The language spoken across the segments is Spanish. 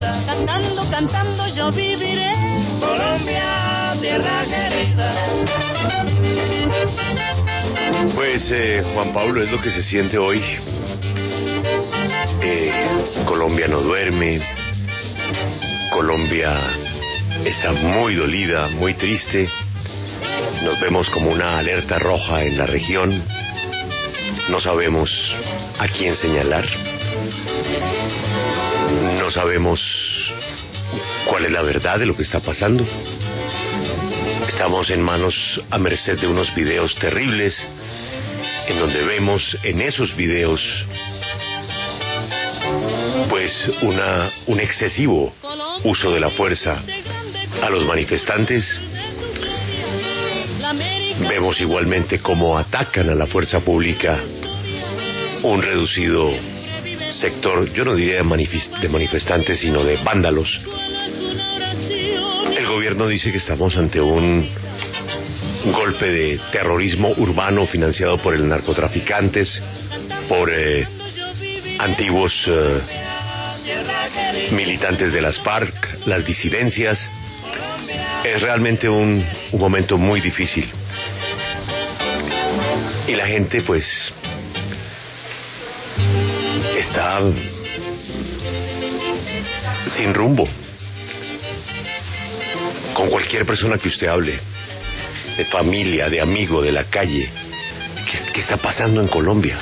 Cantando, cantando yo viviré. Colombia, tierra querida. Pues eh, Juan Pablo es lo que se siente hoy. Eh, Colombia no duerme. Colombia está muy dolida, muy triste. Nos vemos como una alerta roja en la región. No sabemos a quién señalar. No sabemos cuál es la verdad de lo que está pasando. Estamos en manos a merced de unos videos terribles en donde vemos en esos videos pues una un excesivo uso de la fuerza a los manifestantes. Vemos igualmente cómo atacan a la fuerza pública un reducido sector, yo no diría de, manifest- de manifestantes, sino de vándalos. El gobierno dice que estamos ante un golpe de terrorismo urbano financiado por el narcotraficantes, por eh, antiguos eh, militantes de las FARC, las disidencias. Es realmente un momento muy difícil. Y la gente pues está sin rumbo. Con cualquier persona que usted hable, de familia, de amigo, de la calle, ¿qué, qué está pasando en Colombia?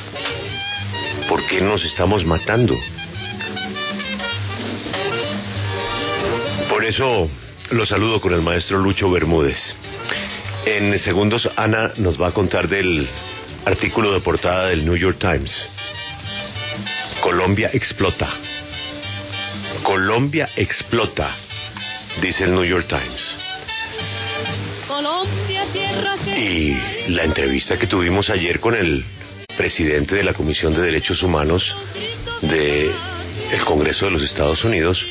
¿Por qué nos estamos matando? Por eso lo saludo con el maestro Lucho Bermúdez. En segundos, Ana nos va a contar del artículo de portada del New York Times. Colombia explota. Colombia explota, dice el New York Times. Colombia, tierra Y la entrevista que tuvimos ayer con el presidente de la Comisión de Derechos Humanos del Congreso de los Estados Unidos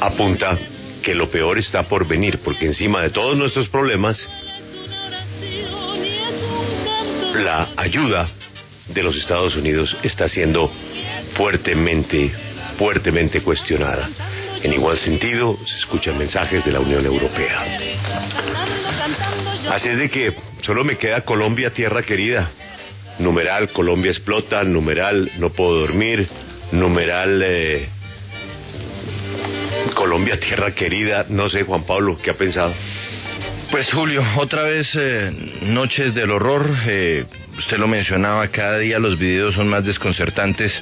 apunta que lo peor está por venir, porque encima de todos nuestros problemas, la ayuda de los Estados Unidos está siendo fuertemente, fuertemente cuestionada. En igual sentido, se escuchan mensajes de la Unión Europea. Así es de que solo me queda Colombia, tierra querida. Numeral, Colombia explota, numeral, no puedo dormir, numeral, eh, Colombia, tierra querida. No sé, Juan Pablo, ¿qué ha pensado? Pues Julio, otra vez eh, noches del horror. eh, usted lo mencionaba, cada día los videos son más desconcertantes.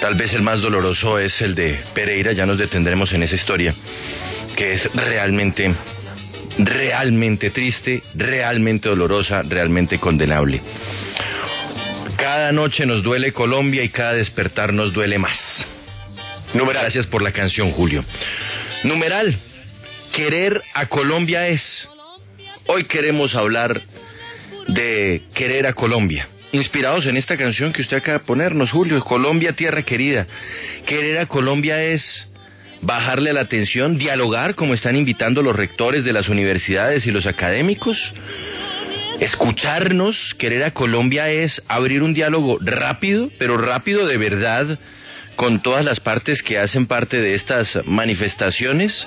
Tal vez el más doloroso es el de Pereira, ya nos detendremos en esa historia, que es realmente, realmente triste, realmente dolorosa, realmente condenable. Cada noche nos duele Colombia y cada despertar nos duele más. Numeral. Gracias por la canción, Julio. Numeral. Querer a Colombia es. Hoy queremos hablar de querer a Colombia. Inspirados en esta canción que usted acaba de ponernos, Julio, Colombia, tierra querida. Querer a Colombia es bajarle la atención, dialogar como están invitando los rectores de las universidades y los académicos. Escucharnos, querer a Colombia es abrir un diálogo rápido, pero rápido de verdad, con todas las partes que hacen parte de estas manifestaciones.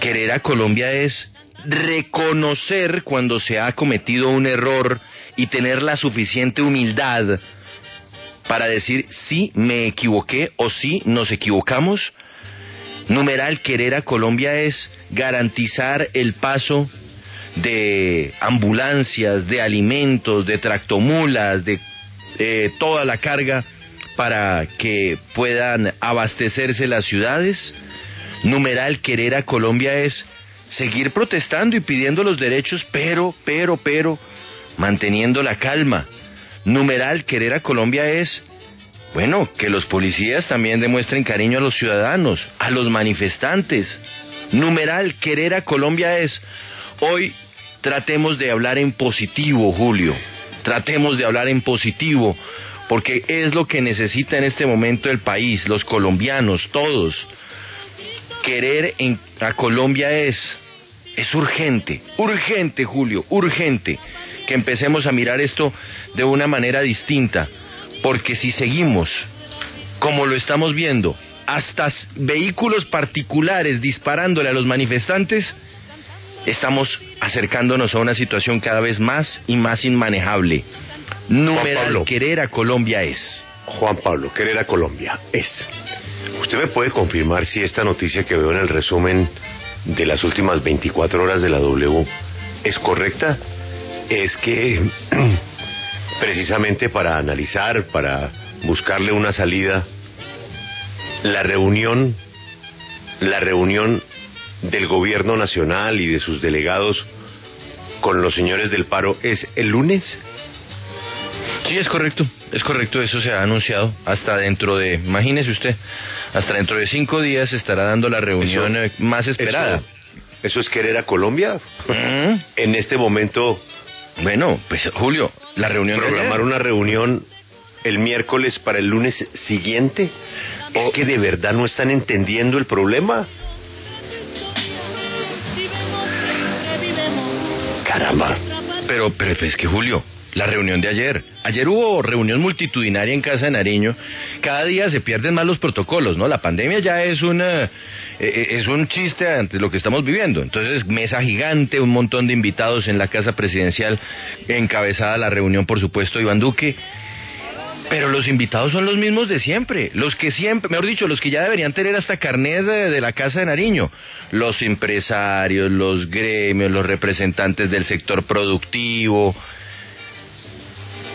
Querer a Colombia es reconocer cuando se ha cometido un error y tener la suficiente humildad para decir sí me equivoqué o sí nos equivocamos. Numeral querer a Colombia es garantizar el paso de ambulancias, de alimentos, de tractomulas, de eh, toda la carga para que puedan abastecerse las ciudades. Numeral querer a Colombia es seguir protestando y pidiendo los derechos, pero, pero, pero, manteniendo la calma. Numeral querer a Colombia es, bueno, que los policías también demuestren cariño a los ciudadanos, a los manifestantes. Numeral querer a Colombia es, hoy tratemos de hablar en positivo, Julio. Tratemos de hablar en positivo, porque es lo que necesita en este momento el país, los colombianos, todos. Querer en, a Colombia es, es urgente, urgente, Julio, urgente, que empecemos a mirar esto de una manera distinta, porque si seguimos como lo estamos viendo, hasta vehículos particulares disparándole a los manifestantes, estamos acercándonos a una situación cada vez más y más inmanejable. Numeral querer a Colombia es. Juan Pablo, querer a Colombia es. ¿Usted me puede confirmar si esta noticia que veo en el resumen de las últimas 24 horas de la W es correcta? Es que precisamente para analizar, para buscarle una salida, la reunión, la reunión del gobierno nacional y de sus delegados con los señores del paro es el lunes. Sí, es correcto, es correcto, eso se ha anunciado hasta dentro de, imagínese usted, hasta dentro de cinco días se estará dando la reunión eh, más esperada. Eso, es querer a Colombia? Mm. En este momento... Bueno, pues Julio, la reunión... Programar una reunión el miércoles para el lunes siguiente. ¿Es que de verdad no están entendiendo el problema? Caramba. Pero, pero es que Julio, la reunión de ayer. Ayer hubo reunión multitudinaria en Casa de Nariño. Cada día se pierden más los protocolos, ¿no? La pandemia ya es una eh, eh, es un chiste ante lo que estamos viviendo. Entonces, mesa gigante, un montón de invitados en la casa presidencial, encabezada la reunión, por supuesto, Iván Duque. Pero los invitados son los mismos de siempre, los que siempre, mejor dicho, los que ya deberían tener hasta carnet de, la Casa de Nariño, los empresarios, los gremios, los representantes del sector productivo.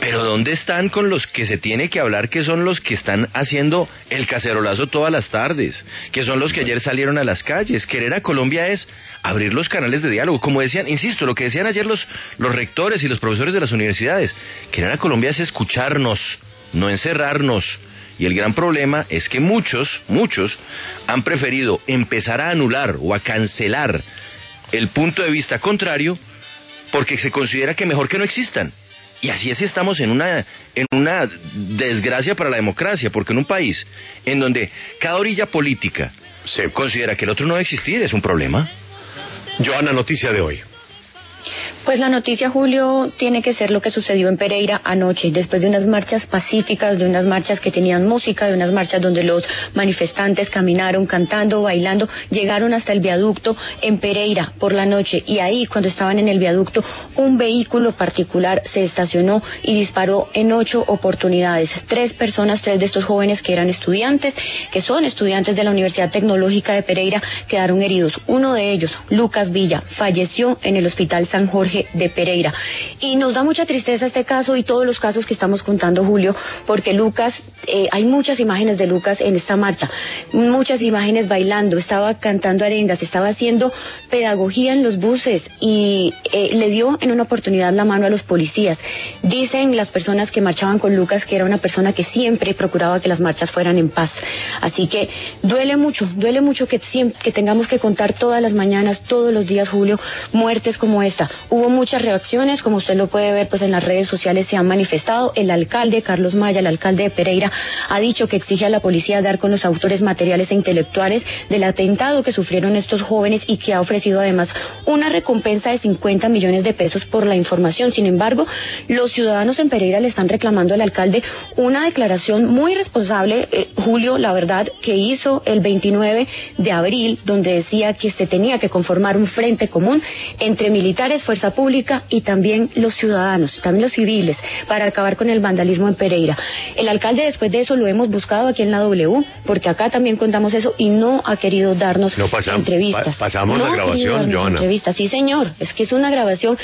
Pero ¿dónde están con los que se tiene que hablar, que son los que están haciendo el cacerolazo todas las tardes, que son los que ayer salieron a las calles? Querer a Colombia es abrir los canales de diálogo, como decían, insisto, lo que decían ayer los, los rectores y los profesores de las universidades, querer a Colombia es escucharnos, no encerrarnos. Y el gran problema es que muchos, muchos han preferido empezar a anular o a cancelar el punto de vista contrario porque se considera que mejor que no existan. Y así es estamos en una, en una desgracia para la democracia, porque en un país en donde cada orilla política se considera que el otro no debe existir, es un problema. Joana, noticia de hoy. Pues la noticia, Julio, tiene que ser lo que sucedió en Pereira anoche, después de unas marchas pacíficas, de unas marchas que tenían música, de unas marchas donde los manifestantes caminaron cantando, bailando, llegaron hasta el viaducto en Pereira por la noche y ahí, cuando estaban en el viaducto, un vehículo particular se estacionó y disparó en ocho oportunidades. Tres personas, tres de estos jóvenes que eran estudiantes, que son estudiantes de la Universidad Tecnológica de Pereira, quedaron heridos. Uno de ellos, Lucas Villa, falleció en el Hospital San Jorge de Pereira. Y nos da mucha tristeza este caso y todos los casos que estamos contando, Julio, porque Lucas, eh, hay muchas imágenes de Lucas en esta marcha, muchas imágenes bailando, estaba cantando arengas, estaba haciendo pedagogía en los buses y eh, le dio en una oportunidad la mano a los policías. Dicen las personas que marchaban con Lucas que era una persona que siempre procuraba que las marchas fueran en paz. Así que duele mucho, duele mucho que, que tengamos que contar todas las mañanas, todos los días, Julio, muertes como esta. Hubo muchas reacciones, como usted lo puede ver, pues en las redes sociales se han manifestado. El alcalde, Carlos Maya, el alcalde de Pereira, ha dicho que exige a la policía dar con los autores materiales e intelectuales del atentado que sufrieron estos jóvenes y que ha ofrecido además una recompensa de 50 millones de pesos por la información. Sin embargo, los ciudadanos en Pereira le están reclamando al alcalde una declaración muy responsable, eh, Julio, la verdad, que hizo el 29 de abril, donde decía que se tenía que conformar un frente común entre militares, fuerzas pública y también los ciudadanos, también los civiles, para acabar con el vandalismo en Pereira. El alcalde después de eso lo hemos buscado aquí en la W, porque acá también contamos eso y no ha querido darnos entrevistas. pasamos la grabación, Joana. Entrevistas. Sí, señor, es que es una grabación.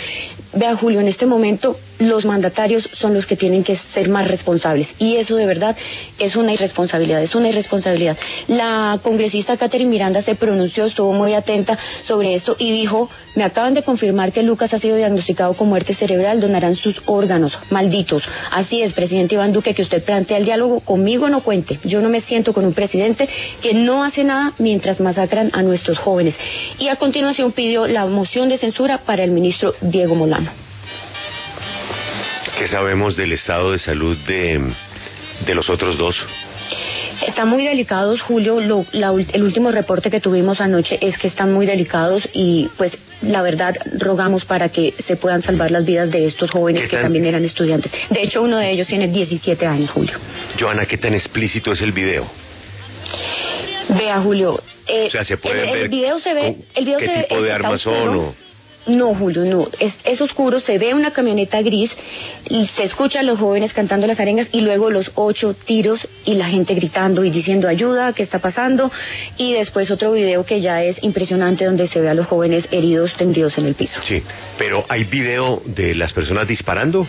Vea, Julio, en este momento los mandatarios son los que tienen que ser más responsables y eso de verdad es una irresponsabilidad, es una irresponsabilidad. La congresista Catherine Miranda se pronunció, estuvo muy atenta sobre esto y dijo, me acaban de confirmar que Lucas ha sido diagnosticado con muerte cerebral, donarán sus órganos, malditos. Así es, presidente Iván Duque, que usted plantea el diálogo, conmigo no cuente. Yo no me siento con un presidente que no hace nada mientras masacran a nuestros jóvenes. Y a continuación pidió la moción de censura para el ministro Diego Molano. ¿Qué sabemos del estado de salud de, de los otros dos? Están muy delicados, Julio. el último reporte que tuvimos anoche es que están muy delicados y pues la verdad rogamos para que se puedan salvar las vidas de estos jóvenes que también eran estudiantes. De hecho, uno de ellos tiene 17 años, Julio. Joana, ¿qué tan explícito es el video? Vea, Julio. eh, O sea, se puede el, el ver video se ve. El video qué se ve- tipo de armas son o- No, Julio, no. Es, es oscuro, se ve una camioneta gris, y se escuchan los jóvenes cantando las arengas y luego los ocho tiros y la gente gritando y diciendo ayuda, ¿qué está pasando? Y después otro video que ya es impresionante donde se ve a los jóvenes heridos tendidos en el piso. Sí, pero ¿hay video de las personas disparando?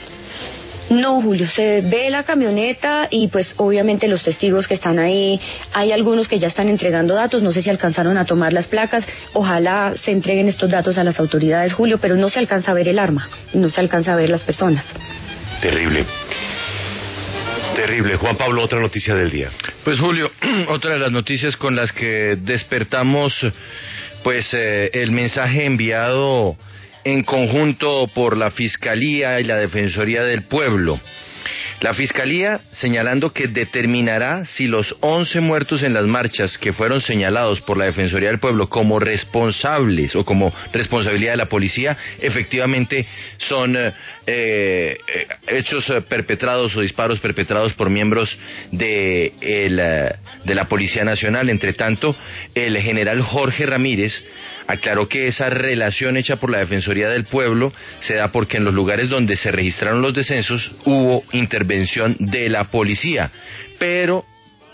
No, Julio, se ve la camioneta y pues obviamente los testigos que están ahí, hay algunos que ya están entregando datos, no sé si alcanzaron a tomar las placas, ojalá se entreguen estos datos a las autoridades, Julio, pero no se alcanza a ver el arma, no se alcanza a ver las personas. Terrible. Terrible. Juan Pablo, otra noticia del día. Pues Julio, otra de las noticias con las que despertamos, pues eh, el mensaje enviado en conjunto por la Fiscalía y la Defensoría del Pueblo. La Fiscalía señalando que determinará si los 11 muertos en las marchas que fueron señalados por la Defensoría del Pueblo como responsables o como responsabilidad de la policía efectivamente son eh, eh, hechos perpetrados o disparos perpetrados por miembros de, eh, de la Policía Nacional. Entre tanto, el general Jorge Ramírez aclaró que esa relación hecha por la Defensoría del Pueblo se da porque en los lugares donde se registraron los descensos hubo intervención de la policía, pero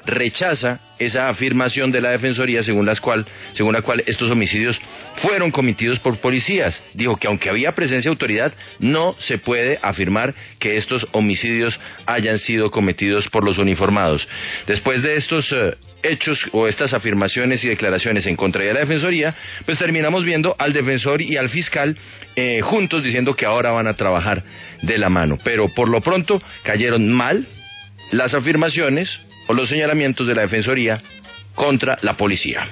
rechaza esa afirmación de la Defensoría según, las cual, según la cual estos homicidios fueron cometidos por policías. Dijo que aunque había presencia de autoridad, no se puede afirmar que estos homicidios hayan sido cometidos por los uniformados. Después de estos eh, hechos o estas afirmaciones y declaraciones en contra de la Defensoría, pues terminamos viendo al defensor y al fiscal eh, juntos diciendo que ahora van a trabajar de la mano. Pero por lo pronto cayeron mal las afirmaciones o los señalamientos de la Defensoría contra la policía.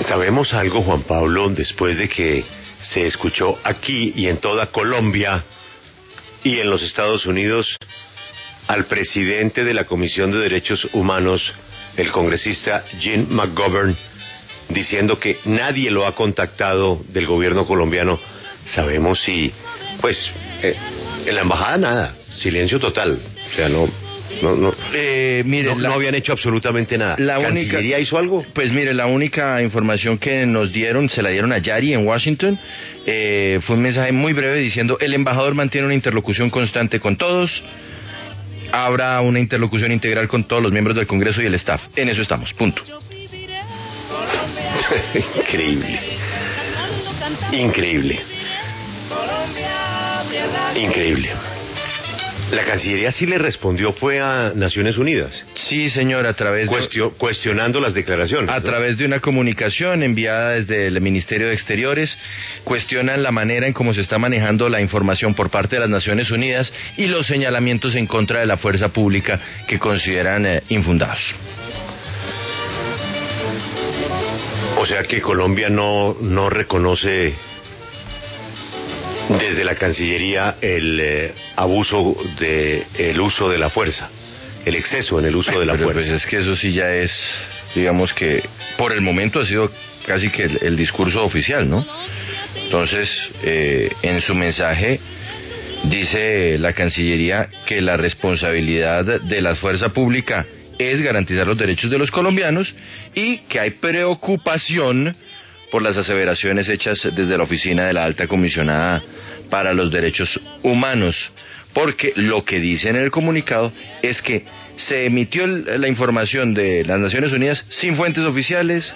¿Sabemos algo, Juan Pablo, después de que se escuchó aquí y en toda Colombia y en los Estados Unidos al presidente de la Comisión de Derechos Humanos, el congresista Jim McGovern, diciendo que nadie lo ha contactado del gobierno colombiano? Sabemos si, pues, eh, en la embajada nada, silencio total. O sea, no, no, no, Eh, mire, no, la- no habían hecho absolutamente nada. La única- ¿Cancillería hizo algo? Pues mire, la única información que nos dieron, se la dieron a Yari en Washington, eh, fue un mensaje muy breve diciendo, el embajador mantiene una interlocución constante con todos, habrá una interlocución integral con todos los miembros del Congreso y el staff. En eso estamos, punto. Increíble. Increíble. Increíble. La Cancillería sí le respondió fue a Naciones Unidas, Sí, señor, a través de... cuestio- cuestionando las declaraciones. A ¿no? través de una comunicación enviada desde el Ministerio de Exteriores, cuestionan la manera en cómo se está manejando la información por parte de las Naciones Unidas y los señalamientos en contra de la fuerza pública que consideran eh, infundados. O sea que Colombia no, no reconoce desde la Cancillería el eh, abuso de el uso de la fuerza, el exceso en el uso de la Pero, pues, fuerza. es que eso sí ya es, digamos que por el momento ha sido casi que el, el discurso oficial, ¿no? Entonces, eh, en su mensaje dice la Cancillería que la responsabilidad de la fuerza pública es garantizar los derechos de los colombianos y que hay preocupación por las aseveraciones hechas desde la oficina de la alta comisionada para los derechos humanos, porque lo que dice en el comunicado es que se emitió la información de las Naciones Unidas sin fuentes oficiales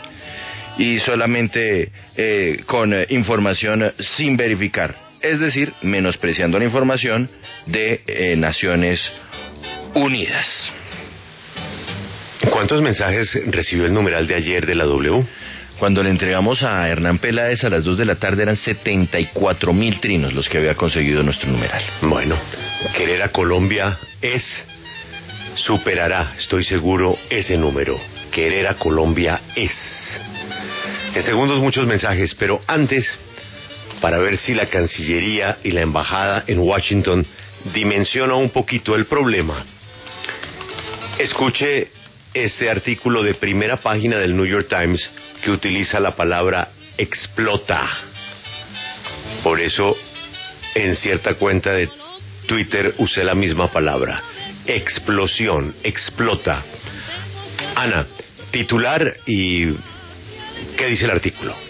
y solamente eh, con eh, información sin verificar, es decir, menospreciando la información de eh, Naciones Unidas. ¿Cuántos mensajes recibió el numeral de ayer de la W? Cuando le entregamos a Hernán Peláez a las 2 de la tarde eran 74 mil trinos los que había conseguido nuestro numeral. Bueno, querer a Colombia es, superará, estoy seguro, ese número. Querer a Colombia es. En segundos muchos mensajes, pero antes, para ver si la Cancillería y la Embajada en Washington dimensiona un poquito el problema, escuche este artículo de primera página del New York Times que utiliza la palabra explota. Por eso, en cierta cuenta de Twitter usé la misma palabra. Explosión, explota. Ana, titular y qué dice el artículo.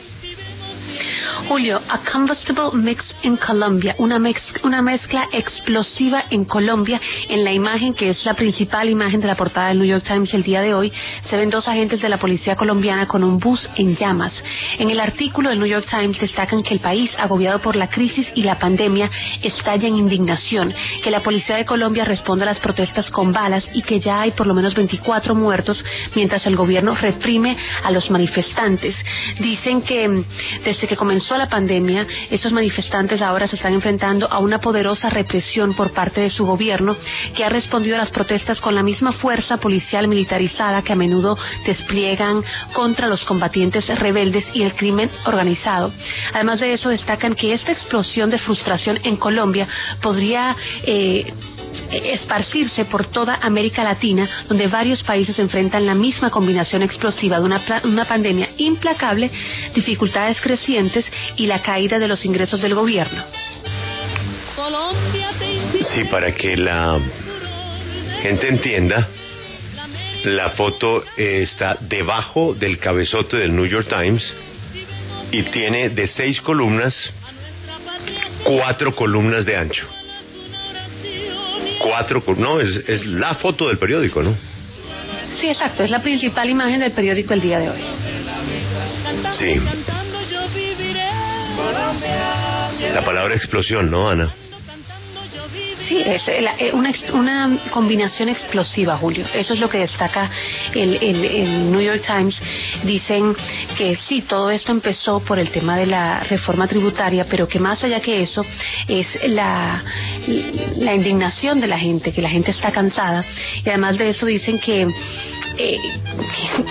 Julio, a combustible mix in Colombia, una, una mezcla explosiva en Colombia. En la imagen, que es la principal imagen de la portada del New York Times el día de hoy, se ven dos agentes de la policía colombiana con un bus en llamas. En el artículo del New York Times destacan que el país, agobiado por la crisis y la pandemia, estalla en indignación, que la policía de Colombia responde a las protestas con balas y que ya hay por lo menos 24 muertos mientras el gobierno reprime a los manifestantes. Dicen que mm, desde que comenzó la pandemia, estos manifestantes ahora se están enfrentando a una poderosa represión por parte de su gobierno, que ha respondido a las protestas con la misma fuerza policial militarizada que a menudo despliegan contra los combatientes rebeldes y el crimen organizado. Además de eso, destacan que esta explosión de frustración en Colombia podría eh, esparcirse por toda América Latina, donde varios países enfrentan la misma combinación explosiva de una, una pandemia implacable, dificultades crecientes y la caída de los ingresos del gobierno. Sí, para que la gente entienda, la foto está debajo del cabezote del New York Times y tiene de seis columnas, cuatro columnas de ancho cuatro, no, es, es la foto del periódico, ¿no? Sí, exacto, es la principal imagen del periódico el día de hoy. Sí. La palabra explosión, ¿no, Ana? Sí, es eh, eh, una, una combinación explosiva, Julio. Eso es lo que destaca el, el, New York Times. Dicen que sí, todo esto empezó por el tema de la reforma tributaria, pero que más allá que eso es la indignación de la gente, que la gente está cansada. Y además de eso dicen que eh,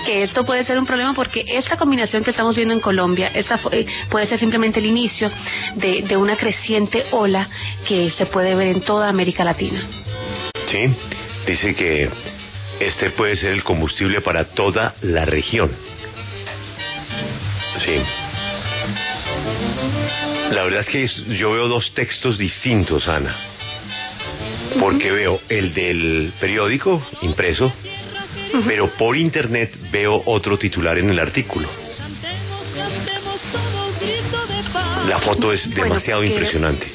que, esto puede ser un problema porque esta combinación que estamos viendo en Colombia esta eh, puede ser simplemente el inicio de, de una creciente ola que se puede ver en toda América Latina. Sí, dice que este puede ser el combustible para toda la región. Sí. La verdad es que yo veo dos textos distintos, Ana. Porque veo el del periódico impreso, pero por internet veo otro titular en el artículo. La foto es demasiado impresionante.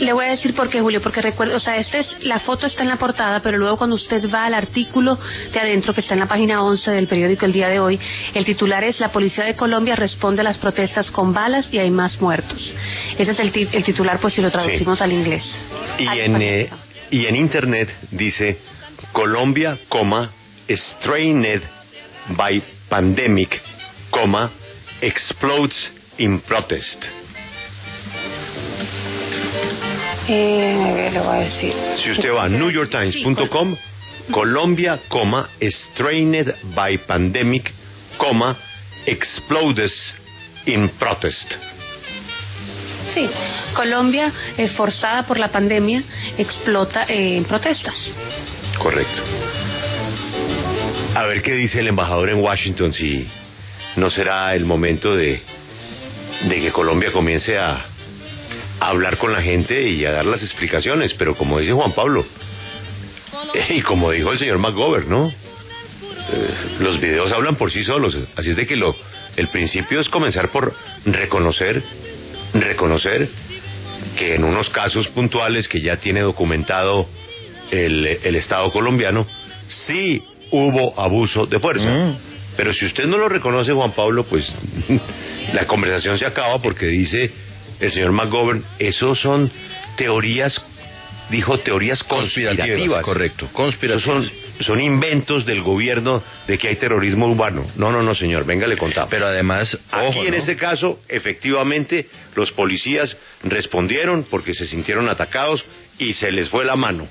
Le voy a decir por qué, Julio, porque recuerdo, o sea, esta es, la foto está en la portada, pero luego cuando usted va al artículo de adentro, que está en la página 11 del periódico El Día de Hoy, el titular es La Policía de Colombia responde a las protestas con balas y hay más muertos. Ese es el, el titular, pues si lo traducimos al inglés. Y, en, eh, y en Internet dice Colombia, coma, strained by pandemic, coma, explodes in protest. Eh, lo voy a decir. Si usted va a newyorktimes.com, Colombia, coma, strained by pandemic, coma, explodes in protest. Sí, Colombia, forzada por la pandemia, explota en protestas. Correcto. A ver qué dice el embajador en Washington, si no será el momento de, de que Colombia comience a, hablar con la gente y a dar las explicaciones, pero como dice Juan Pablo, y como dijo el señor McGovern, ¿no? Eh, los videos hablan por sí solos, así es de que lo, el principio es comenzar por reconocer, reconocer que en unos casos puntuales que ya tiene documentado el, el Estado colombiano, sí hubo abuso de fuerza. Mm. Pero si usted no lo reconoce, Juan Pablo, pues la conversación se acaba porque dice el señor McGovern, esos son teorías, dijo teorías conspirativas. correcto, Son, son inventos del gobierno de que hay terrorismo urbano. No, no, no, señor, venga, le contamos. Pero además, aquí en este caso, efectivamente, los policías respondieron porque se sintieron atacados y se les fue la mano.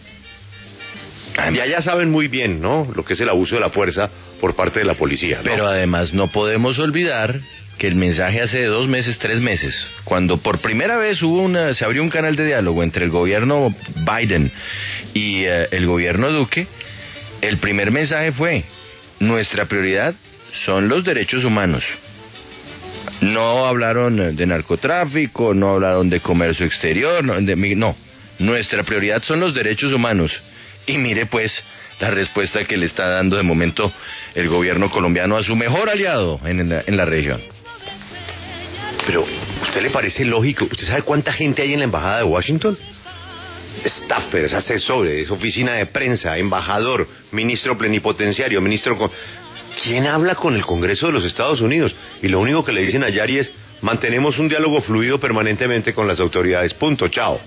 Y allá saben muy bien, ¿no? Lo que es el abuso de la fuerza por parte de la policía. Pero además no podemos olvidar que el mensaje hace dos meses, tres meses, cuando por primera vez hubo una, se abrió un canal de diálogo entre el gobierno Biden y eh, el gobierno Duque, el primer mensaje fue, nuestra prioridad son los derechos humanos. No hablaron de narcotráfico, no hablaron de comercio exterior, no, no. nuestra prioridad son los derechos humanos. Y mire pues la respuesta que le está dando de momento el gobierno colombiano a su mejor aliado en la, región. Pero, ¿usted le parece lógico? ¿Usted sabe cuánta gente hay en la embajada de Washington? Staffers, asesores, oficina de prensa, embajador, ministro plenipotenciario, ministro... Con... ¿Quién habla con el Congreso de los Estados Unidos? Y lo único que le dicen a Yari es, mantenemos un diálogo fluido permanentemente con las autoridades. Punto, chao.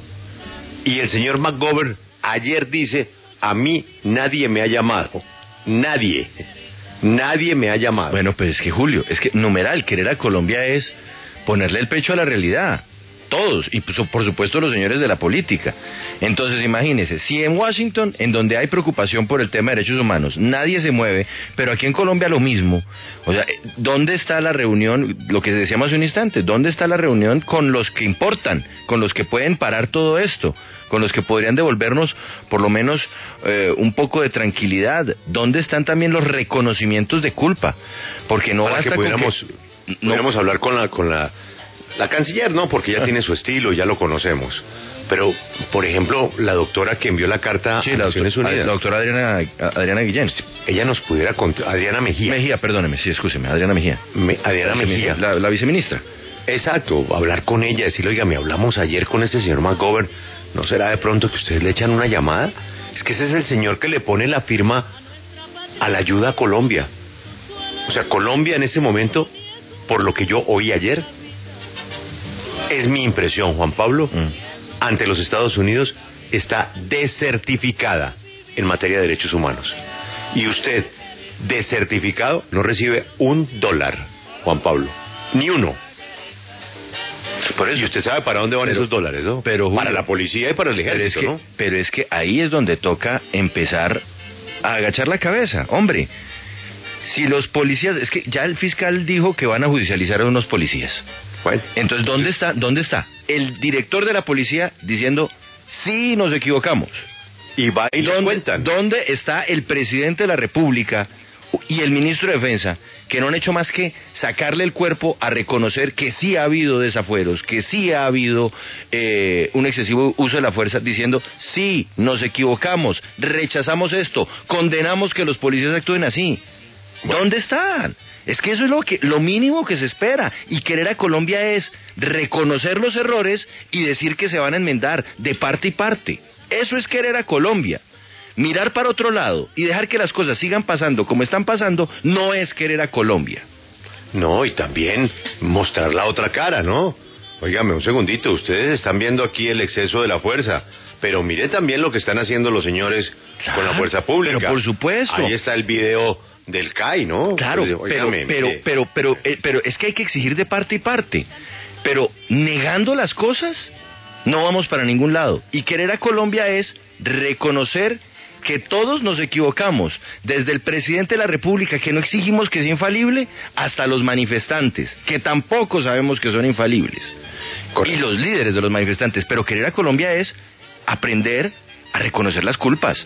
Y el señor McGovern ayer dice, a mí nadie me ha llamado. Nadie. Nadie me ha llamado. Bueno, pues es que Julio, es que numeral, querer a Colombia es ponerle el pecho a la realidad. Todos, y pues, por supuesto los señores de la política. Entonces imagínense, si en Washington, en donde hay preocupación por el tema de derechos humanos, nadie se mueve, pero aquí en Colombia lo mismo, o sea, ¿dónde está la reunión, lo que decíamos hace un instante, dónde está la reunión con los que importan, con los que pueden parar todo esto? Con los que podrían devolvernos por lo menos eh, un poco de tranquilidad. ¿Dónde están también los reconocimientos de culpa? Porque no Para basta que con pudiéramos, que- no- pudiéramos hablar con la, con la, la canciller, ¿no? Porque ya tiene su estilo, ya lo conocemos. Pero, por ejemplo, la doctora que envió la carta Sí, a la Naciones doctora, Unidas, la doctora Adriana, Adriana Guillén. ella nos pudiera contar, Adriana Mejía, Mejía, perdóneme, sí, escúcheme, Adriana Mejía. Me- Adriana La Mejía, La, la viceministra. exacto, hablar con ella, decirle, oiga, me hablamos ayer con este señor McGovern, ¿no será de pronto que ustedes le echan una llamada? Es que ese es el señor que le pone la firma a la ayuda a Colombia. O sea, Colombia en este momento, por lo que yo oí ayer, es mi impresión, Juan Pablo, Mm. ante los Estados Unidos está desertificada en materia de derechos humanos. Y usted, desertificado, no recibe un dólar, Juan Pablo. Ni uno. Por eso, y usted sabe para dónde van Pero- esos dólares, ¿no? pero, Julio, para la policía y para el Pero es, ejército, que, ¿no? pero es que ahí es donde toca empezar a agachar la cabeza. Hombre, si los policías, es que ya el fiscal dijo que van a judicializar a unos policías. Bueno, Entonces, ¿dónde está, dónde está el director de la policía diciendo, sí, nos equivocamos? y va y ¿Dónde, cuentan. dónde está el presidente de la República y el ministro de Defensa que no han hecho más que sacarle el cuerpo a reconocer que sí ha habido desafueros, que sí ha habido eh, un excesivo uso de la fuerza, diciendo sí, nos equivocamos, rechazamos esto, condenamos que los policías actúen así? ¿Dónde están? Es que eso es lo que lo mínimo que se espera y querer a Colombia es reconocer los errores y decir que se van a enmendar de parte y parte. Eso es querer a Colombia. Mirar para otro lado y dejar que las cosas sigan pasando como están pasando no es querer a Colombia. No, y también mostrar la otra cara, ¿no? Óigame, un segundito, ustedes están viendo aquí el exceso de la fuerza, pero mire también lo que están haciendo los señores Claro, con la fuerza pública. pero por supuesto. Ahí está el video del CAI, ¿no? Claro, Pues, pero, óigame, pero, mire. pero, pero, eh, pero es que hay que exigir de parte y parte. Pero negando las cosas, no vamos para ningún lado. Y querer a Colombia es reconocer que todos nos equivocamos, desde el presidente de la República, que no exigimos que sea infalible, hasta los manifestantes, que tampoco sabemos que son infalibles. Y los líderes de los manifestantes. Pero querer a Colombia es aprender a reconocer las culpas.